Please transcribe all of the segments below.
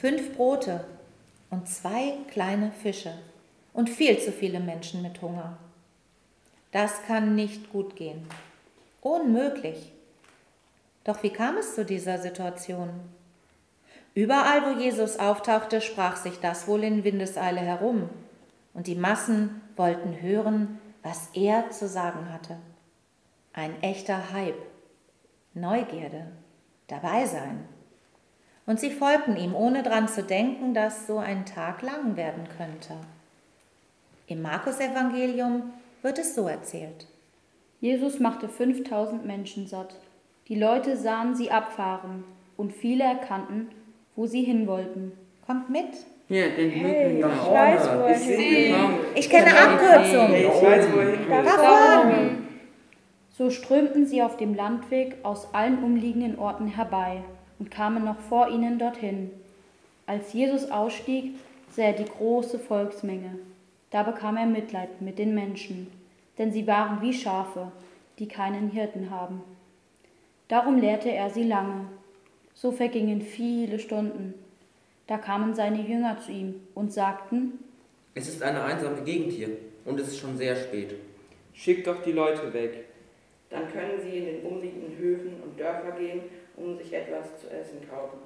fünf Brote und zwei kleine Fische und viel zu viele Menschen mit Hunger. Das kann nicht gut gehen. Unmöglich. Doch wie kam es zu dieser Situation? Überall, wo Jesus auftauchte, sprach sich das wohl in Windeseile herum, und die Massen wollten hören, was er zu sagen hatte. Ein echter Hype, Neugierde, dabei sein. Und sie folgten ihm, ohne dran zu denken, dass so ein Tag lang werden könnte. Im Markus-Evangelium wird es so erzählt. Jesus machte 5000 Menschen satt. Die Leute sahen sie abfahren und viele erkannten, wo sie hin wollten. Kommt mit. Hier, den Hey, Hügel ich nach weiß, wo er sehe Ich kenne Abkürzung. Ich weiß, wo er. Da vorne. So strömten sie auf dem Landweg aus allen umliegenden Orten herbei und kamen noch vor ihnen dorthin. Als Jesus ausstieg, sah er die große Volksmenge. Da bekam er Mitleid mit den Menschen, denn sie waren wie Schafe, die keinen Hirten haben. Darum lehrte er sie lange. So vergingen viele Stunden. Da kamen seine Jünger zu ihm und sagten, Es ist eine einsame Gegend hier und es ist schon sehr spät. Schick doch die Leute weg. Dann können sie in den umliegenden Höfen und Dörfer gehen, um sich etwas zu essen kaufen.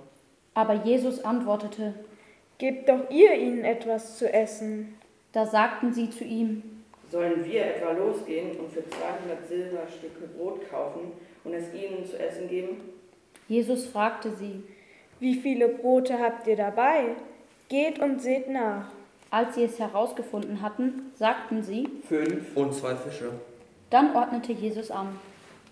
aber Jesus antwortete, Gebt doch ihr ihnen etwas zu essen. da sagten sie zu ihm, Sollen wir etwa losgehen und für 200 Silberstücke Brot kaufen und es ihnen zu essen geben? Jesus fragte sie, Wie viele Brote habt ihr dabei? Geht und seht nach. Als sie es herausgefunden hatten, sagten sie, Fünf. Und zwei Fische. dann ordnete Jesus an.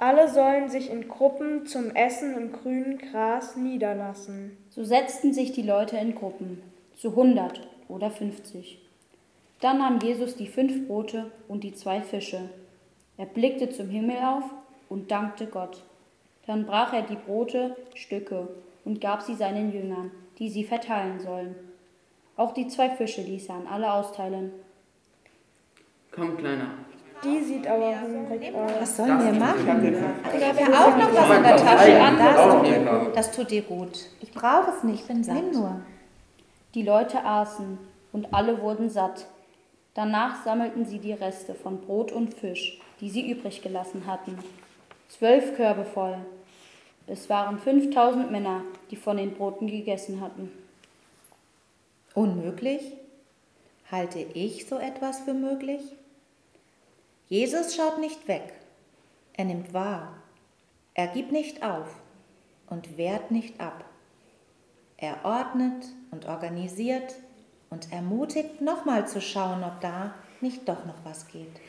Alle sollen sich in Gruppen zum Essen im grünen Gras niederlassen. So setzten sich die Leute in Gruppen, zu hundert oder fünfzig. Dann nahm Jesus die fünf Brote und die zwei Fische. Er blickte zum Himmel auf und dankte Gott. Dann brach er die Brote Stücke und gab sie seinen Jüngern, die sie verteilen sollen. Auch die zwei Fische ließ er an alle austeilen. Komm, Kleiner. Die sieht aber hungrig aus. Was sollen wir machen? Ich habe ja auch noch was in der Tasche. Das tut, dir, gut. das tut dir gut. Ich brauche es nicht, bin satt. Nimm nur. Die Leute aßen und alle wurden satt. Danach sammelten sie die Reste von Brot und Fisch, die sie übrig gelassen hatten. Zwölf Körbe voll. Es waren 5000 Männer, die von den Broten gegessen hatten. Unmöglich? Halte ich so etwas für möglich? Jesus schaut nicht weg. Er nimmt wahr. Er gibt nicht auf und wehrt nicht ab. Er ordnet und organisiert und ermutigt, nochmal zu schauen, ob da nicht doch noch was geht.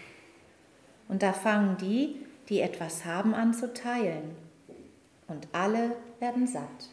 Und da fangen die, die etwas haben, an zu teilen. Und alle werden satt.